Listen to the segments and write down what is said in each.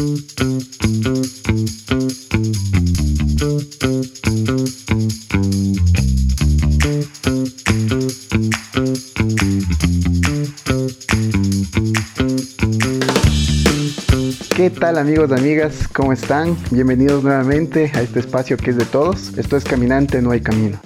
¿Qué tal amigos, amigas? ¿Cómo están? Bienvenidos nuevamente a este espacio que es de todos. Esto es Caminante, no hay camino.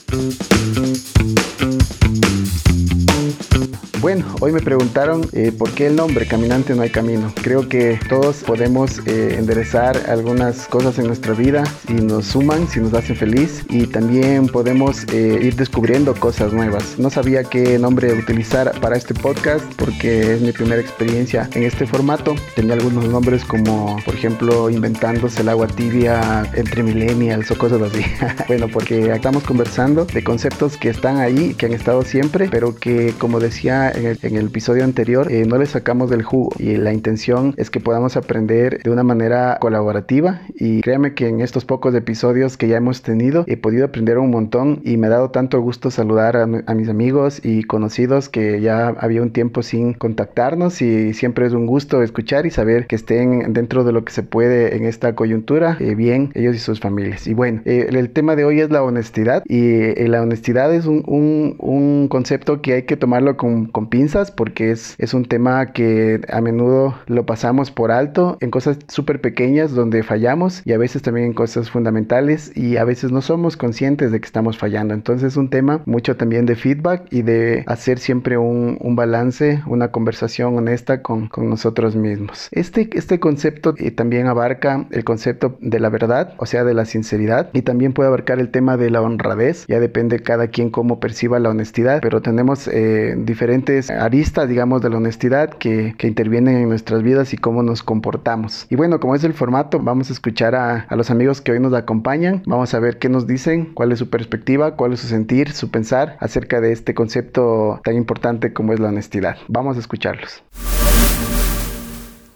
Bueno, hoy me preguntaron eh, por qué el nombre Caminante no hay camino. Creo que todos podemos eh, enderezar algunas cosas en nuestra vida si nos suman, si nos hacen feliz y también podemos eh, ir descubriendo cosas nuevas. No sabía qué nombre utilizar para este podcast porque es mi primera experiencia en este formato. Tenía algunos nombres como, por ejemplo, inventándose el agua tibia entre millennials o cosas así. bueno, porque estamos conversando de conceptos que están ahí, que han estado siempre, pero que como decía en el, episodio anterior, eh, no le sacamos del jugo y la intención es que podamos aprender de una manera colaborativa y créame que en estos pocos episodios que ya hemos tenido he podido aprender un montón y me ha dado tanto gusto saludar a, mis amigos y conocidos que ya había un tiempo sin contactarnos y siempre es un gusto escuchar y saber que estén dentro de lo que se puede en esta coyuntura eh, bien ellos y sus familias. Y bueno, eh, el tema de hoy es la honestidad y la honestidad es un, un, un, concepto que hay que tomarlo con, con pinzas porque es, es un tema que a menudo lo pasamos por alto en cosas súper pequeñas donde fallamos y a veces también en cosas fundamentales y a veces no somos conscientes de que estamos fallando. Entonces es un tema mucho también de feedback y de hacer siempre un, un balance, una conversación honesta con, con, nosotros mismos. Este, este concepto eh, también abarca el concepto de la verdad, o sea, de la sinceridad y también puede abarcar el tema de la honradez. Ya depende cada quien cómo perciba la honestidad, pero tenemos eh, diferentes aristas, digamos, de la honestidad que, que, intervienen en nuestras vidas y cómo nos comportamos. Y bueno, como es el formato, vamos a escuchar a, a los amigos que hoy nos acompañan. Vamos a ver qué nos dicen, cuál es su perspectiva, cuál es su sentir, su pensar acerca de este concepto tan importante como es la honestidad. Vamos a escucharlos.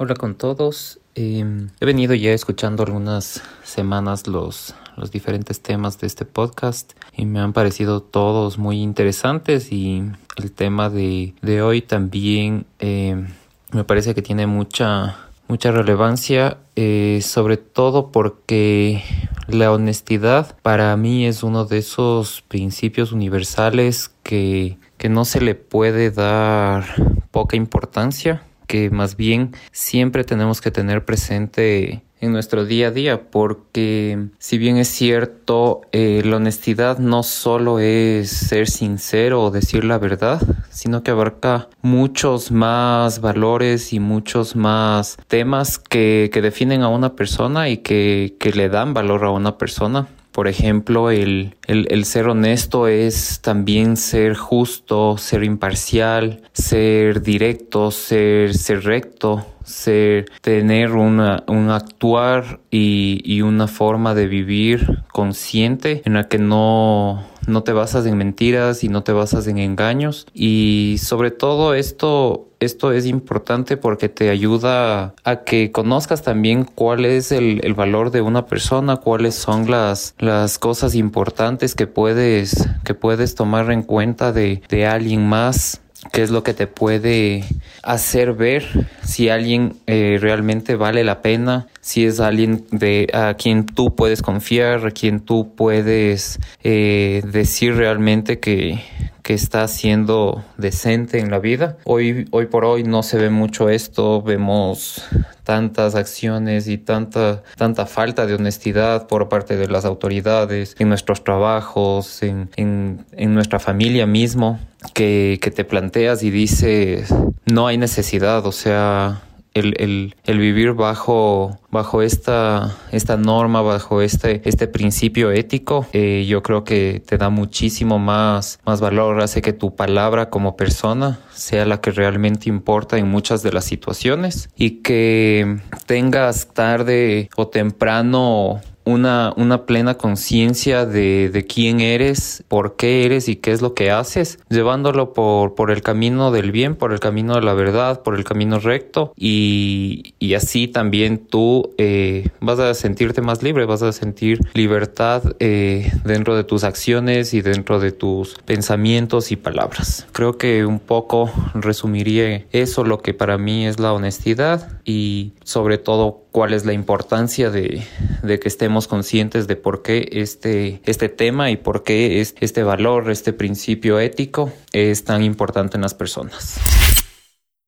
Hola con todos. Eh, he venido ya escuchando algunas semanas los, los diferentes temas de este podcast y me han parecido todos muy interesantes y el tema de, de hoy también eh, me parece que tiene mucha mucha relevancia eh, sobre todo porque la honestidad para mí es uno de esos principios universales que, que no se le puede dar poca importancia que más bien siempre tenemos que tener presente en nuestro día a día porque si bien es cierto eh, la honestidad no solo es ser sincero o decir la verdad sino que abarca muchos más valores y muchos más temas que, que definen a una persona y que, que le dan valor a una persona por ejemplo, el, el, el, ser honesto es también ser justo, ser imparcial, ser directo, ser, ser recto, ser, tener una, un actuar y, y una forma de vivir consciente en la que no, no te basas en mentiras y no te basas en engaños. Y sobre todo esto esto es importante porque te ayuda a que conozcas también cuál es el, el, valor de una persona, cuáles son las, las cosas importantes que puedes, que puedes tomar en cuenta de, de alguien más qué es lo que te puede hacer ver si alguien eh, realmente vale la pena, si es alguien de a quien tú puedes confiar, a quien tú puedes eh, decir realmente que, que está siendo decente en la vida. Hoy, hoy por hoy no se ve mucho esto, vemos tantas acciones y tanta, tanta falta de honestidad por parte de las autoridades en nuestros trabajos, en, en, en nuestra familia mismo, que, que te planteas y dices, no hay necesidad, o sea, el, el, el, vivir bajo, bajo esta, esta norma, bajo este, este principio ético, eh, yo creo que te da muchísimo más, más valor, hace que tu palabra como persona sea la que realmente importa en muchas de las situaciones y que tengas tarde o temprano una, una plena conciencia de, de, quién eres, por qué eres y qué es lo que haces, llevándolo por, por el camino del bien, por el camino de la verdad, por el camino recto y, y así también tú eh, vas a sentirte más libre, vas a sentir libertad eh, dentro de tus acciones y dentro de tus pensamientos y palabras. Creo que un poco resumiría eso lo que para mí es la honestidad y sobre todo cuál es la importancia de, de, que estemos conscientes de por qué este, este tema y por qué es, este valor, este principio ético es tan importante en las personas.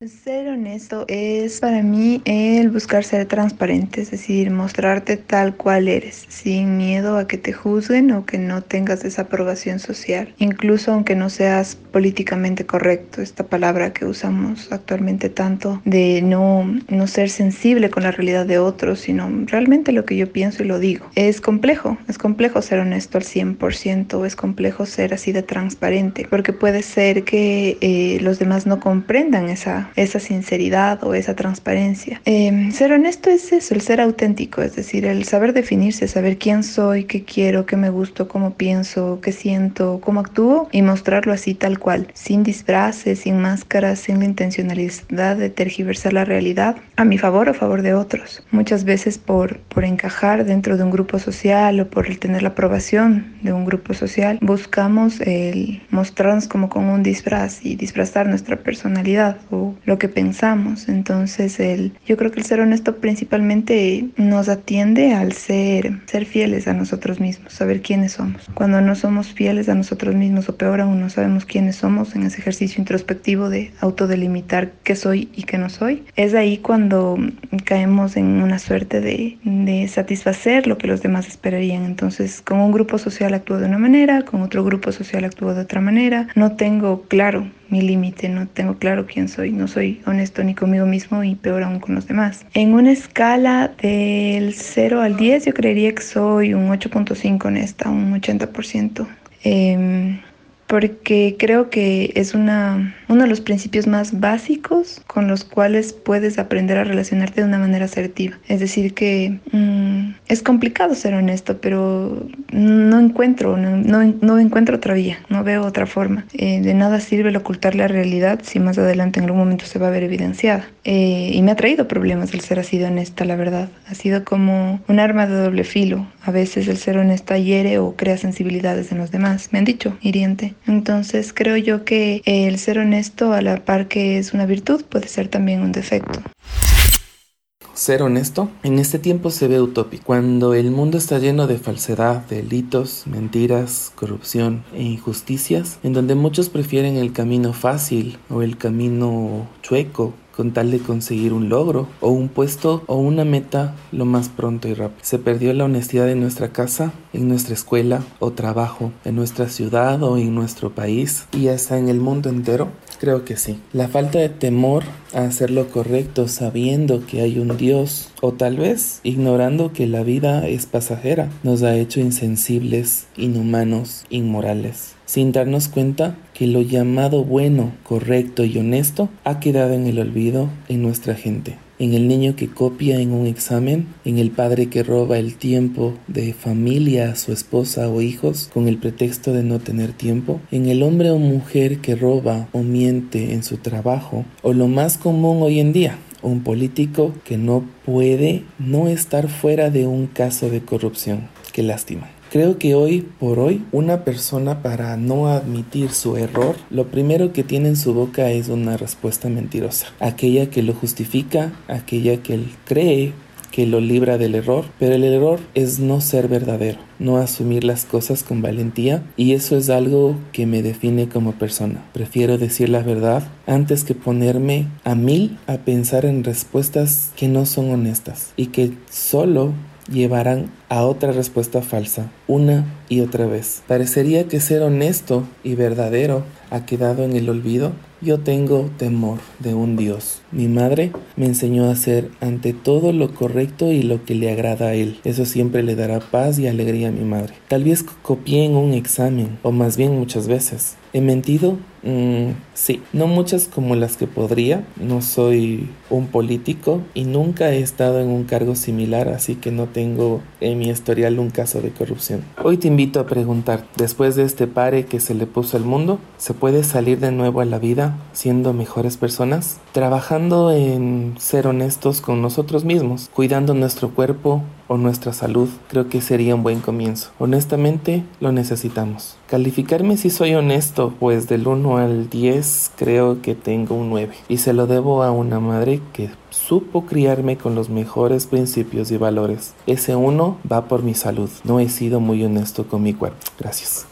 Ser honesto es para mí el buscar ser transparente, es decir, mostrarte tal cual eres, sin miedo a que te juzguen o que no tengas esa aprobación social, incluso aunque no seas políticamente correcto, esta palabra que usamos actualmente tanto de no, no ser sensible con la realidad de otros, sino realmente lo que yo pienso y lo digo. Es complejo, es complejo ser honesto al 100%, es complejo ser así de transparente, porque puede ser que eh, los demás no comprendan esa esa sinceridad o esa transparencia. Em, ser honesto es eso, el ser auténtico, es decir, el saber definirse, saber quién soy, qué quiero, qué me gusto, cómo pienso, qué siento, cómo actúo y mostrarlo así tal cual, sin disfraces, sin máscaras, sin la intencionalidad de tergiversar la realidad a mi favor o a favor de otros. Muchas veces por, por encajar dentro de un grupo social o por tener la aprobación de un grupo social, buscamos el mostrarnos como con un disfraz y disfrazar nuestra personalidad o lo que pensamos. Entonces, el, yo creo que el ser honesto principalmente nos atiende al ser, ser fieles a nosotros mismos, saber quiénes somos. Cuando no somos fieles a nosotros mismos, o peor aún, no sabemos quiénes somos en ese ejercicio introspectivo de autodelimitar qué soy y qué no soy, es ahí cuando caemos en una suerte de, de satisfacer lo que los demás esperarían. Entonces, con un grupo social actúo de una manera, con otro grupo social actúo de otra manera. No tengo claro mi límite, no tengo claro quién soy, no soy honesto ni conmigo mismo y peor aún con los demás. En una escala del 0 al 10 yo creería que soy un 8.5 honesta, un 80%. Eh, porque creo que es una, uno de los principios más básicos con los cuales puedes aprender a relacionarte de una manera asertiva. Es decir, que mmm, es complicado ser honesto, pero no encuentro, no, no, no encuentro otra vía, no veo otra forma. Eh, de nada sirve el ocultar la realidad si más adelante en algún momento se va a ver evidenciada. Eh, y me ha traído problemas el ser así de honesta, la verdad. Ha sido como un arma de doble filo. A veces el ser honesta hiere o crea sensibilidades en los demás. Me han dicho, hiriente. Entonces creo yo que el ser honesto a la par que es una virtud puede ser también un defecto. Ser honesto en este tiempo se ve utópico, cuando el mundo está lleno de falsedad, delitos, mentiras, corrupción e injusticias, en donde muchos prefieren el camino fácil o el camino chueco con tal de conseguir un logro o un puesto o una meta lo más pronto y rápido. Se perdió la honestidad en nuestra casa, en nuestra escuela o trabajo, en nuestra ciudad o en nuestro país y hasta en el mundo entero. Creo que sí. La falta de temor a hacer lo correcto sabiendo que hay un Dios o tal vez ignorando que la vida es pasajera nos ha hecho insensibles, inhumanos, inmorales sin darnos cuenta que lo llamado bueno, correcto y honesto ha quedado en el olvido en nuestra gente. En el niño que copia en un examen, en el padre que roba el tiempo de familia a su esposa o hijos con el pretexto de no tener tiempo, en el hombre o mujer que roba o miente en su trabajo, o lo más común hoy en día, un político que no puede no estar fuera de un caso de corrupción. Qué lástima. Creo que hoy por hoy una persona para no admitir su error, lo primero que tiene en su boca es una respuesta mentirosa, aquella que lo justifica, aquella que él cree que lo libra del error, pero el error es no ser verdadero, no asumir las cosas con valentía y eso es algo que me define como persona. Prefiero decir la verdad antes que ponerme a mil a pensar en respuestas que no son honestas y que solo llevarán a otra respuesta falsa una y otra vez. Parecería que ser honesto y verdadero ha quedado en el olvido. Yo tengo temor de un Dios Mi madre me enseñó a hacer ante todo lo correcto y lo que le agrada a él. Eso siempre le dará paz y alegría a mi madre. Tal vez copié en un examen, o más bien muchas veces. ¿He mentido? Mm, sí, no muchas como las que podría. No soy un político y nunca he estado en un cargo similar, así que no tengo en mi historial un caso de corrupción. Hoy te invito a preguntar, después de este pare que se le puso al mundo, ¿se puede salir de nuevo a la vida siendo mejores personas? Trabajando en ser honestos con nosotros mismos, cuidando nuestro cuerpo o nuestra salud, creo que sería un buen comienzo. Honestamente, lo necesitamos. Calificarme si soy honesto, pues del 1 al 10 creo que tengo un 9 y se lo debo a una madre que supo criarme con los mejores principios y valores. Ese uno va por mi salud. No he sido muy honesto con mi cuerpo. Gracias.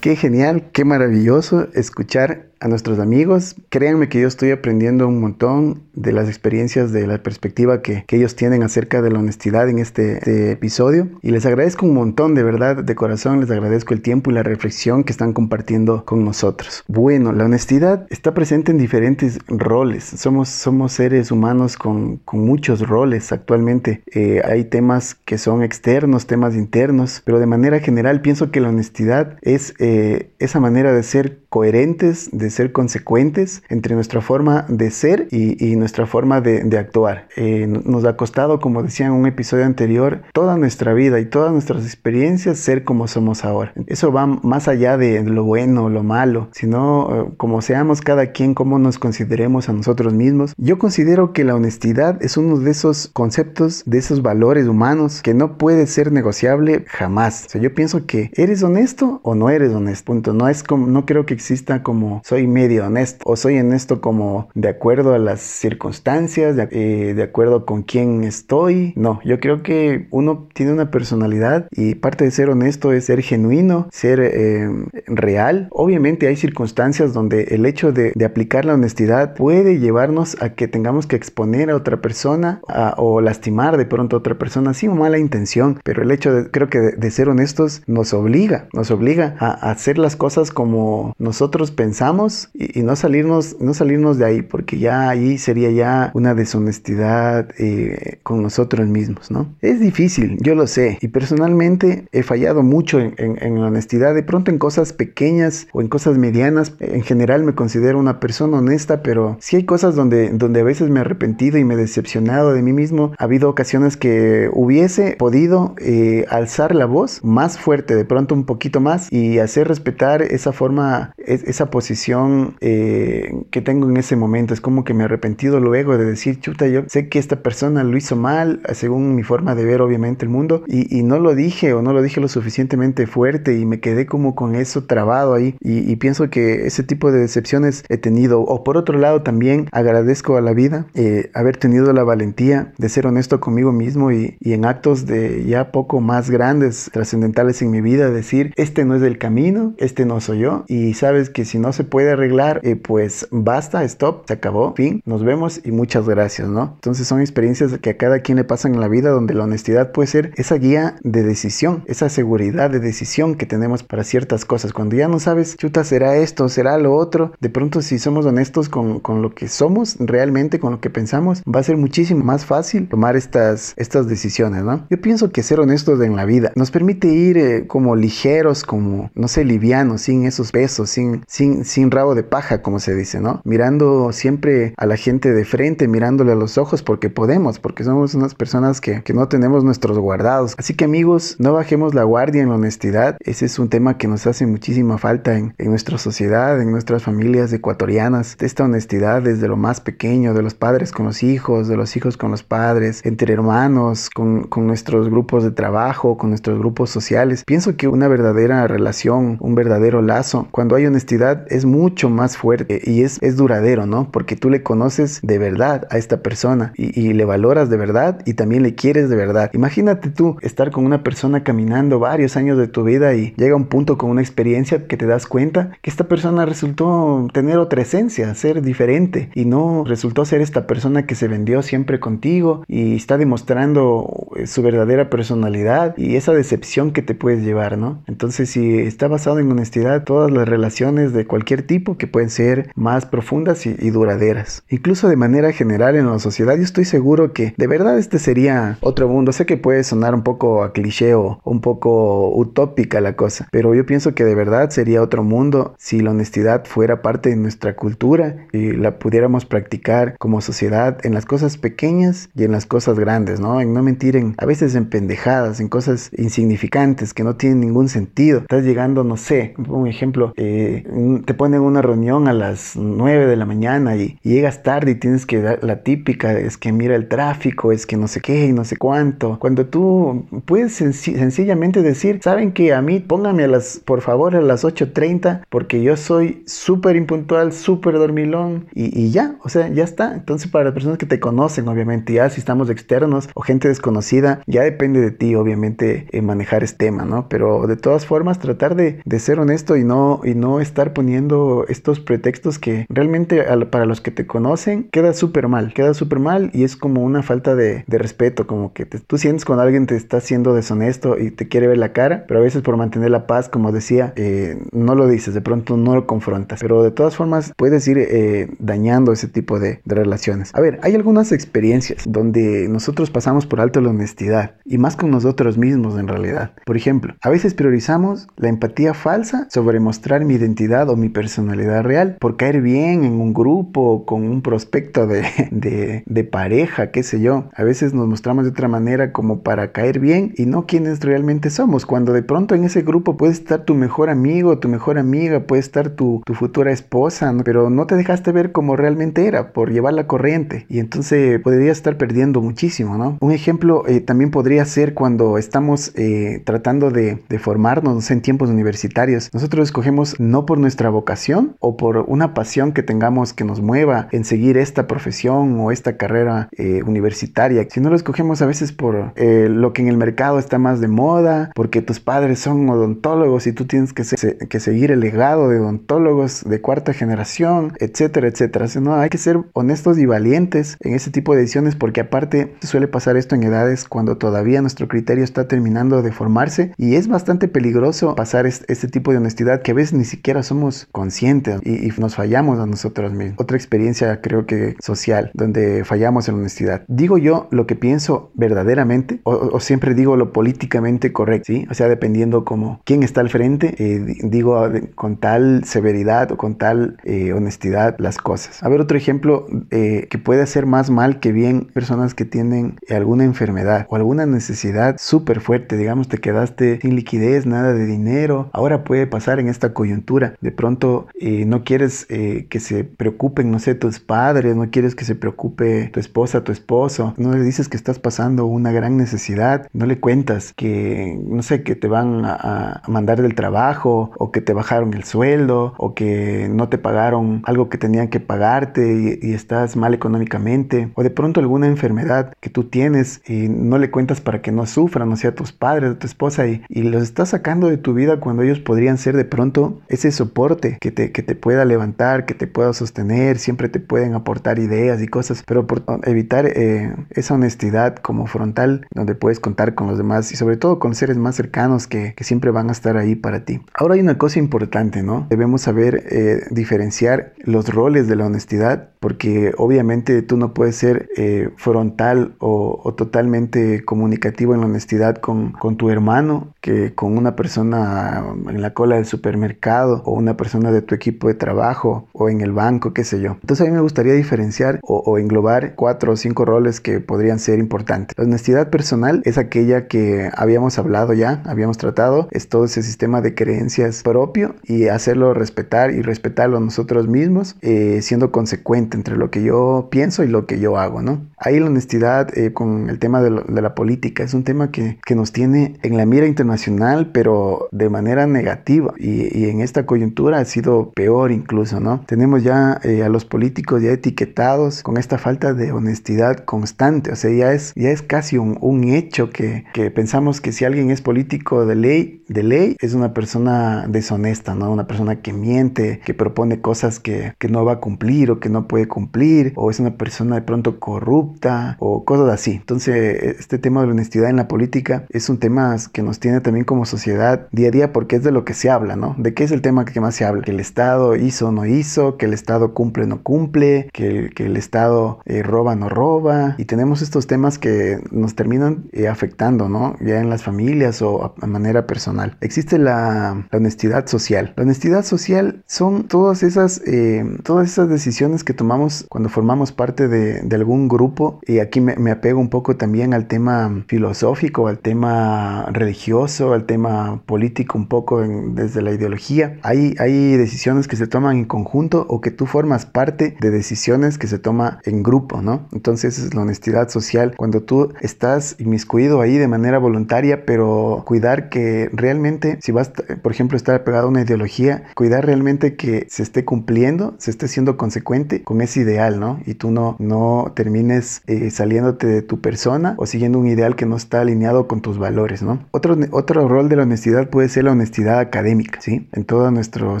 Qué genial, qué maravilloso escuchar a nuestros amigos. Créanme que yo estoy aprendiendo un montón de las experiencias, de la perspectiva que, ellos tienen acerca de la honestidad en este, este, episodio. Y les agradezco un montón, de verdad, de corazón, les agradezco el tiempo y la reflexión que están compartiendo con nosotros. Bueno, la honestidad está presente en diferentes roles. Somos, somos seres humanos con, con muchos roles actualmente. Eh, hay temas que son externos, temas internos, pero de manera general pienso que la honestidad es eh, esa manera de ser coherentes, de ser consecuentes entre nuestra forma de ser y, nuestra forma de, actuar. Eh, nos ha costado, como decía en un episodio anterior, toda nuestra vida y todas nuestras experiencias ser como somos ahora. Eso va más allá de lo bueno lo malo, sino eh, como seamos cada quien, cómo nos consideremos a nosotros mismos. Yo considero que la honestidad es uno de esos conceptos, de esos valores humanos que no puede ser negociable jamás. O sea, yo pienso que eres honesto o no eres honesto. Punto. No es como, no creo que exista como soy medio honesto o soy honesto como de acuerdo a las circunstancias, de, eh, de acuerdo con quién estoy. No, yo creo que uno tiene una personalidad y parte de ser honesto es ser genuino, ser eh, real. Obviamente hay circunstancias donde el hecho de, de, aplicar la honestidad puede llevarnos a que tengamos que exponer a otra persona o lastimar de pronto a otra persona sin mala intención, pero el hecho de, creo que de, ser honestos nos obliga, nos obliga a, a hacer las cosas como nosotros pensamos y, no, salirnos, no salirnos de ahí, porque ya ahí sería ya una deshonestidad eh, con nosotros mismos, ¿no? Es difícil, yo lo sé, y personalmente he fallado mucho en, en, la honestidad, de pronto en cosas pequeñas o en cosas medianas, en general me considero una persona honesta, pero sí hay cosas donde, donde a veces me he arrepentido y me he decepcionado de mí mismo, ha habido ocasiones que hubiese podido eh, alzar la voz más fuerte, de pronto un poquito más, y hacer respetar esa forma, esa posición eh, que tengo en ese momento. Es como que me he arrepentido luego de decir, chuta, yo sé que esta persona lo hizo mal, según mi forma de ver obviamente el mundo, y, no lo dije o no lo dije lo suficientemente fuerte y me quedé como con eso trabado ahí. Y, pienso que ese tipo de decepciones he tenido. O por otro lado también agradezco a la vida eh, haber tenido la valentía de ser honesto conmigo mismo y, y en actos de ya poco más grandes, trascendentales en mi vida, decir, este no es el camino, este no soy yo, y sabes que si no se puede arreglar, eh, pues basta, stop, se acabó, fin, nos vemos y muchas gracias, ¿no? Entonces son experiencias que a cada quien le pasan en la vida donde la honestidad puede ser esa guía de decisión, esa seguridad de decisión que tenemos para ciertas cosas. Cuando ya no sabes, chuta, será esto, será lo otro, de pronto si somos honestos con, con lo que somos realmente, con lo que pensamos, va a ser muchísimo más fácil tomar estas, estas decisiones, ¿no? Yo pienso que ser honestos en la vida nos permite ir eh, como ligeros, como, no sé, livianos, sin esos pesos, sin, sin, sin rabo de paja, como se dice, ¿no? Mirando siempre a la gente de frente, mirándole a los ojos porque podemos, porque somos unas personas que, que no tenemos nuestros guardados. Así que amigos, no bajemos la guardia en la honestidad. Ese es un tema que nos hace muchísima falta en, en nuestra sociedad, en nuestras familias ecuatorianas. Esta honestidad desde lo más pequeño, de los padres con los hijos, de los hijos con los padres, entre hermanos, con, con nuestros grupos de trabajo, con nuestros grupos sociales. Pienso que una verdadera relación, un verdadero lazo, cuando hay honestidad, es mucho más fuerte y es, duradero, ¿no? Porque tú le conoces de verdad a esta persona y, le valoras de verdad y también le quieres de verdad. Imagínate tú estar con una persona caminando varios años de tu vida y llega un punto con una experiencia que te das cuenta que esta persona resultó tener otra esencia, ser diferente y no resultó ser esta persona que se vendió siempre contigo y está demostrando eh, su verdadera personalidad y esa decepción que te puedes llevar, ¿no? Entonces si está basado en honestidad, todas las relaciones de cualquier tipo que pueden ser más profundas y, y duraderas. Incluso de manera general en la sociedad, yo estoy seguro que de verdad este sería otro mundo. Sé que puede sonar un poco a cliché o un poco utópica la cosa, pero yo pienso que de verdad sería otro mundo si la honestidad fuera parte de nuestra cultura y la pudiéramos practicar como sociedad en las cosas pequeñas y en las cosas grandes, ¿no? En no mentir en, a veces en pendejadas, en cosas insignificantes que no tienen ningún sentido. Estás llegando, no sé, un ejemplo, eh, te ponen una reunión a las 9 de la mañana y, llegas tarde y tienes que dar la típica, es que mira el tráfico, es que no sé qué y no sé cuánto. Cuando tú puedes sencillamente decir, saben que a mí póngame a las, por favor, a las 8.30 porque yo soy súper impuntual, súper dormilón y, y ya, o sea, ya está. Entonces para las personas que te conocen, obviamente, ya si estamos externos o gente desconocida, ya depende de ti, obviamente, eh, manejar este tema, ¿no? Pero de todas formas, tratar de, de, ser honesto y no, y no estar poniendo estos pretextos que realmente para los que te conocen queda súper mal, queda súper mal y es como una falta de, de respeto, como que tú sientes cuando alguien te está siendo deshonesto y te quiere ver la cara, pero a veces por mantener la paz, como decía, eh, no lo dices, de pronto no lo confrontas, pero de todas formas puedes ir eh, dañando ese tipo de, de relaciones. A ver, hay algunas experiencias donde nosotros pasamos por alto la honestidad y más con nosotros mismos en realidad. Por ejemplo, a veces priorizamos la empatía falsa sobre mostrar mi identidad o mi personalidad real por caer bien en un grupo con un prospecto de, de, pareja, qué sé yo. A veces nos mostramos de otra manera como para caer bien y no quienes realmente somos. Cuando de pronto en ese grupo puede estar tu mejor amigo, tu mejor amiga, puede estar tu, tu futura esposa, pero no te dejaste ver como realmente era por llevar la corriente y entonces podría estar perdiendo muchísimo, ¿no? Un ejemplo eh, también podría ser cuando estamos eh, tratando de, de formarnos en tiempos universitarios. Nosotros escogemos no por nuestra vocación o por una pasión que tengamos que nos mueva en seguir esta profesión o esta carrera eh, universitaria, sino lo escogemos a veces por lo que en el mercado está más de moda, porque tus padres son odontólogos y tú tienes que, que seguir el legado de odontólogos de cuarta generación, etcétera, etcétera. ¿no? Hay que ser honestos y valientes en ese tipo de decisiones porque aparte suele pasar esto en edades cuando todavía nuestro criterio está terminando de formarse y es bastante peligroso pasar este, tipo de honestidad que a veces ni siquiera somos conscientes y, nos fallamos a nosotros mismos. Otra experiencia creo que social donde fallamos en honestidad. Digo yo lo que pienso verdaderamente o, siempre digo lo políticamente correcto, ¿sí? O sea, dependiendo como quién está al frente, eh, digo con tal severidad o con tal eh, honestidad las cosas. A ver, otro ejemplo eh, que puede hacer más mal que bien personas que tienen alguna enfermedad o alguna necesidad súper fuerte, digamos, te quedaste sin liquidez, nada de dinero, ahora puede pasar en esta coyuntura, de pronto no quieres que se preocupen, no sé, tus padres, no quieres que se preocupe tu esposa, tu esposo, no le dices que estás pasando una gran necesidad, no le cuentas que, no sé, que te van a, mandar del trabajo o que te bajaron el sueldo o que no te pagaron algo que tenían que pagarte y, estás mal económicamente o de pronto alguna enfermedad que tú tienes y no le cuentas para que no sufran, o sea, tus padres, tu esposa y, y los estás sacando de tu vida cuando ellos podrían ser de pronto ese soporte que te, que te pueda levantar, que te pueda sostener, siempre te pueden aportar ideas y cosas, pero por evitar eh, esa honestidad como frontal donde puedes contar con los demás y sobre todo con seres más cercanos que, que siempre van a estar ahí para ti. Ahora hay una cosa importante, ¿no? Debemos saber eh, diferenciar los roles de la honestidad porque obviamente tú no puedes ser eh, frontal o, o, totalmente comunicativo en la honestidad con, con, tu hermano que con una persona en la cola del supermercado o una persona de tu equipo de trabajo o en el banco, qué sé yo. Entonces a mí me gustaría diferenciar o, o englobar cuatro o cinco roles que podrían ser importantes. La honestidad personal es aquella que habíamos hablado ya, habíamos tratado, es todo ese sistema de creencias propio y hacerlo respetar y respetarlo nosotros mismos, eh, siendo consecuente entre lo que yo pienso y lo que yo hago, ¿no? Ahí la honestidad eh, con el tema de, la política es un tema que, que, nos tiene en la mira internacional, pero de manera negativa y, y, en esta coyuntura ha sido peor incluso, ¿no? Tenemos ya eh, a los políticos ya etiquetados con esta falta de honestidad constante, o sea, ya es, ya es casi un, un hecho que, que pensamos que si alguien es político de ley, de ley, es una persona deshonesta, ¿no? Una persona que miente, que propone cosas que, que no va a cumplir o que no puede cumplir, o es una persona de pronto corrupta o cosas así. Entonces, este tema de la honestidad en la política es un tema que nos tiene también como sociedad día a día porque es de lo que se habla, ¿no? ¿De qué es el tema que más se habla? Que el Estado hizo o no hizo, que el Estado cumple o no cumple, que el, que el Estado eh, roba o no roba. Y tenemos estos temas que nos terminan eh, afectando, ¿no? Ya en las familias o a, manera personal. Existe la, honestidad social. La honestidad social son todas esas, eh, todas esas decisiones que tomamos cuando formamos parte de, de algún grupo. Y aquí me, me apego un poco también al tema filosófico, al tema religioso, al tema político un poco desde la ideología. Hay, hay decisiones que se toman en conjunto o que tú formas parte de decisiones que se toma en grupo, ¿no? Entonces es la honestidad social cuando tú estás inmiscuido ahí de manera voluntaria, pero cuidar que realmente, si vas, por ejemplo, estar pegado a una ideología, cuidar realmente que se esté cumpliendo, se esté siendo consecuente con ese ideal, ¿no? Y tú no, no termines eh, saliéndote de tu persona o siguiendo un ideal que no está alineado con tus valores, ¿no? Otro, otro rol de la honestidad puede ser la honestidad académica, ¿sí? En todo nuestro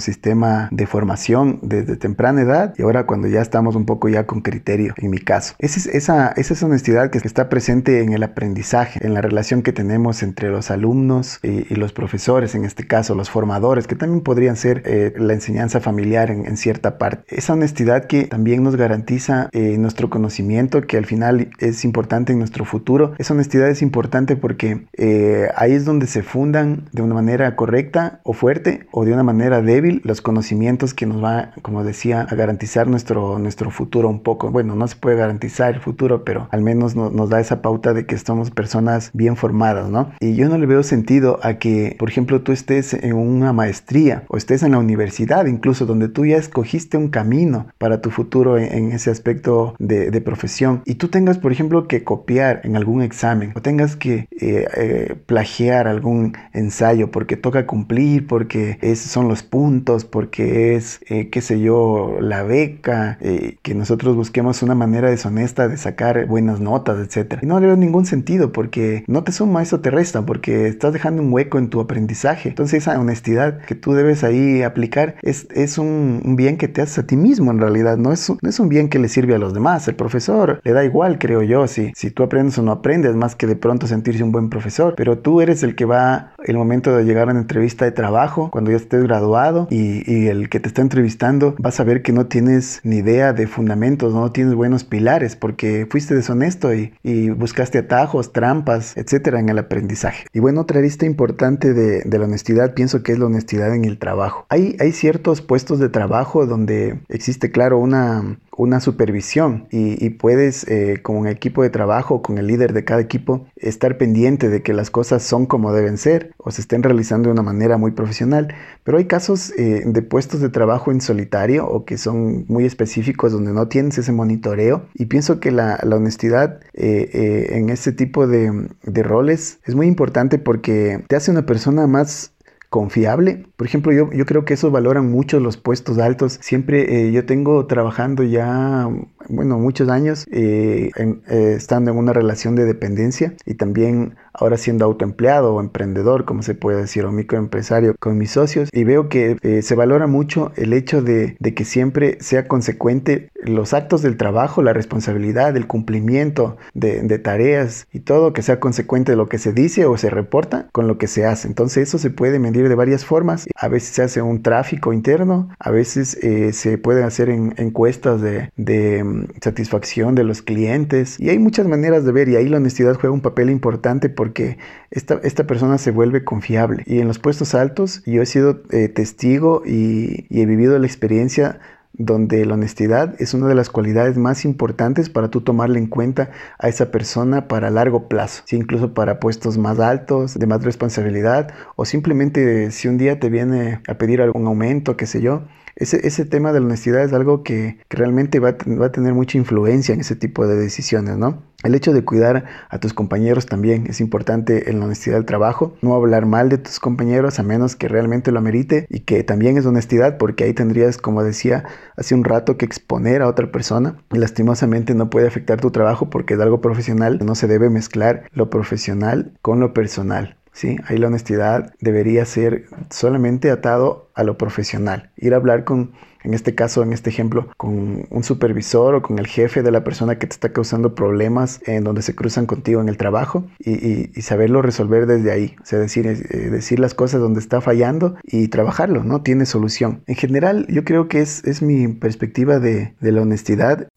sistema de formación desde temprana edad y ahora cuando ya estamos un poco ya con criterio, en mi caso. Es esa, esa honestidad que está presente en el aprendizaje, en la relación que tenemos entre los alumnos y, los profesores, en este caso los formadores, que también podrían ser eh, la enseñanza familiar en, cierta parte. Esa honestidad que también nos garantiza eh, nuestro conocimiento, que al final es importante en nuestro futuro. Esa honestidad es importante porque eh, ahí es donde se fundan de una manera correcta o fuerte o de una manera débil los conocimientos que nos va, como decía, a garantizar nuestro, nuestro futuro un poco. Bueno, no se puede garantizar el futuro, pero al menos nos da esa pauta de que somos personas bien formadas, ¿no? Y yo no le veo sentido a que, por ejemplo, tú estés en una maestría o estés en la universidad, incluso donde tú ya escogiste un camino para tu futuro en, ese aspecto de, de, profesión y tú tengas, por ejemplo, que copiar en algún examen o tengas que eh, eh, plagiar algún ensayo porque toca cumplir, porque esos son los puntos, porque es, eh, qué sé yo, la beca, que nosotros busquemos una manera deshonesta de sacar buenas notas, etc. Y no le veo ningún sentido porque no te suma, eso te resta, porque estás dejando un hueco en tu aprendizaje. Entonces esa honestidad que tú debes ahí aplicar es, es un, bien que te haces a ti mismo en realidad, no es, no es un bien que le sirve a los demás. El profesor le da igual, creo yo, si, si tú aprendes o no aprendes, más que de pronto sentirse un buen profesor, pero tú eres el que va el momento de llegar a una entrevista de trabajo, cuando ya estés graduado y, y el que te está entrevistando, vas a ver que no tienes ni idea de fundamentos, no tienes buenos pilares, porque fuiste deshonesto y, buscaste atajos, trampas, etcétera, en el aprendizaje. Y bueno, otra lista importante de, la honestidad pienso que es la honestidad en el trabajo. Hay ciertos puestos de trabajo donde existe, claro, una, una supervisión y, puedes eh, con un equipo de trabajo, con el líder de cada equipo, estar pendiente de que las cosas son como deben ser o se estén realizando de una manera muy profesional. Pero hay casos eh, de puestos de trabajo en solitario o que son muy específicos donde no tienes ese monitoreo y pienso que la, honestidad eh, en ese tipo de roles es muy importante porque te hace una persona más confiable. Por ejemplo, yo, yo creo que eso valoran mucho los puestos altos. Siempre eh, yo tengo trabajando ya, bueno, muchos años, eh, eh, estando en una relación de dependencia y también ahora siendo autoempleado o emprendedor, como se puede decir, o microempresario con mis socios, y veo que eh, se valora mucho el hecho de, que siempre sea consecuente los actos del trabajo, la responsabilidad, el cumplimiento de, tareas y todo que sea consecuente de lo que se dice o se reporta con lo que se hace. Entonces eso se puede medir de varias formas. A veces se hace un tráfico interno, a veces eh, se pueden hacer encuestas de, de mm, satisfacción de los clientes y hay muchas maneras de ver y ahí la honestidad juega un papel importante porque porque esta, esta, persona se vuelve confiable. Y en los puestos altos yo he sido eh, testigo y, he vivido la experiencia donde la honestidad es una de las cualidades más importantes para tú tomarle en cuenta a esa persona para largo plazo, incluso para puestos más altos, de más responsabilidad, o simplemente si un día te viene a pedir algún aumento, qué sé yo, ese, ese tema de la honestidad es algo que, realmente va, va, a tener mucha influencia en ese tipo de decisiones, ¿no? El hecho de cuidar a tus compañeros también es importante en la honestidad del trabajo. No hablar mal de tus compañeros a menos que realmente lo amerite y que también es honestidad porque ahí tendrías, como decía hace un rato, que exponer a otra persona y lastimosamente no puede afectar tu trabajo porque es algo profesional. No se debe mezclar lo profesional con lo personal. ¿Sí? Ahí la honestidad debería ser solamente atado a lo profesional. Ir a hablar con en este caso, en este ejemplo, con un supervisor o con el jefe de la persona que te está causando problemas en donde se cruzan contigo en el trabajo y, saberlo resolver desde ahí. O decir, eh, decir las cosas donde está fallando y trabajarlo, ¿no? Tiene solución. En general, yo creo que es, es mi perspectiva de la honestidad.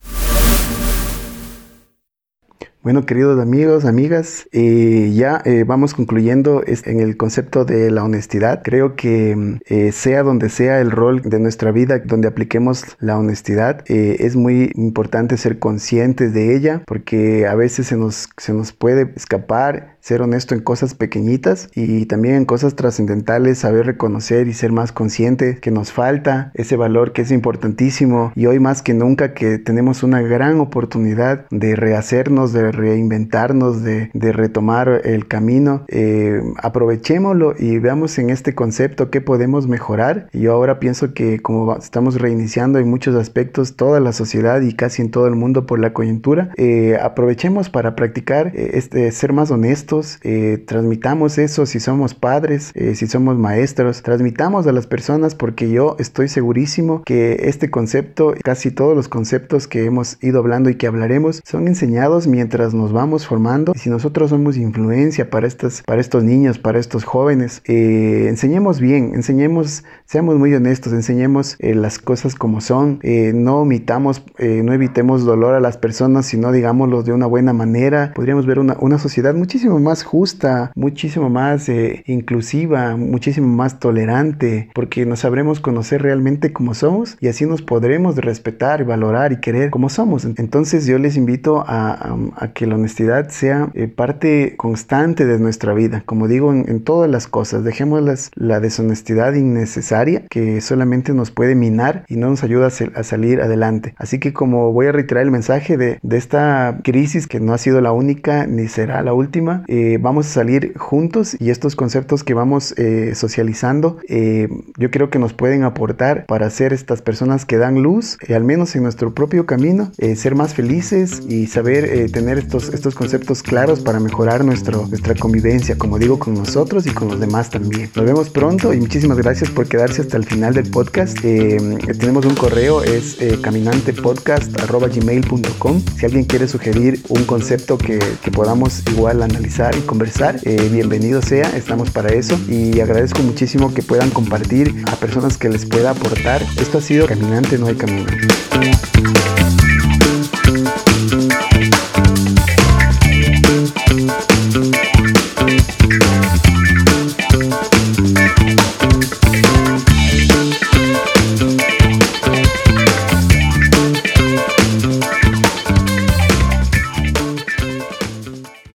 Bueno, queridos amigos, amigas, eh, ya eh, vamos concluyendo en el concepto de la honestidad. Creo que mm, eh, sea donde sea el rol de nuestra vida, donde apliquemos la honestidad, es muy importante ser conscientes de ella, porque a veces se nos, se nos puede escapar ser honesto en cosas pequeñitas y también en cosas trascendentales, saber reconocer y ser más consciente que nos falta ese valor que es importantísimo y hoy más que nunca que tenemos una gran oportunidad de rehacernos, de reinventarnos, de, retomar el camino. Eh, aprovechémoslo y veamos en este concepto qué podemos mejorar. Yo ahora pienso que como estamos reiniciando en muchos aspectos toda la sociedad y casi en todo el mundo por la coyuntura, eh, aprovechemos para practicar eh, este, ser más honestos eh, transmitamos eso si somos padres, si somos maestros, transmitamos a las personas porque yo estoy segurísimo que este concepto, casi todos los conceptos que hemos ido hablando y que hablaremos, son enseñados mientras nos vamos formando. Si nosotros somos influencia para, estas, para estos niños, para estos jóvenes, eh, enseñemos bien, enseñemos, seamos muy honestos, enseñemos las cosas como son, no omitamos, no evitemos dolor a las personas, sino digámoslo de una buena manera. Podríamos ver una, una sociedad muchísimo más justa, muchísimo más eh, inclusiva, muchísimo más tolerante, porque nos sabremos conocer realmente como somos y así nos podremos respetar, valorar y querer como somos. Entonces yo les invito a, que la honestidad sea eh, parte constante de nuestra vida, como digo en, todas las cosas, dejemos la deshonestidad innecesaria que solamente nos puede minar y no nos ayuda a, salir adelante. Así que como voy a reiterar el mensaje de, de esta crisis que no ha sido la única ni será la última, eh, vamos a salir juntos y estos conceptos que vamos eh, socializando eh, yo creo que nos pueden aportar para ser estas personas que dan luz, al menos en nuestro propio camino, ser más felices y saber tener estos, estos conceptos claros para mejorar nuestro, nuestra convivencia, como digo, con nosotros y con los demás también. Nos vemos pronto y muchísimas gracias por quedarse hasta el final del podcast. tenemos un correo, es caminantepodcast.gmail.com. Si alguien quiere sugerir un concepto que, que podamos igual analizar, y conversar, eh, bienvenido sea, estamos para eso y agradezco muchísimo que puedan compartir a personas que les pueda aportar. Esto ha sido Caminante, no hay camino.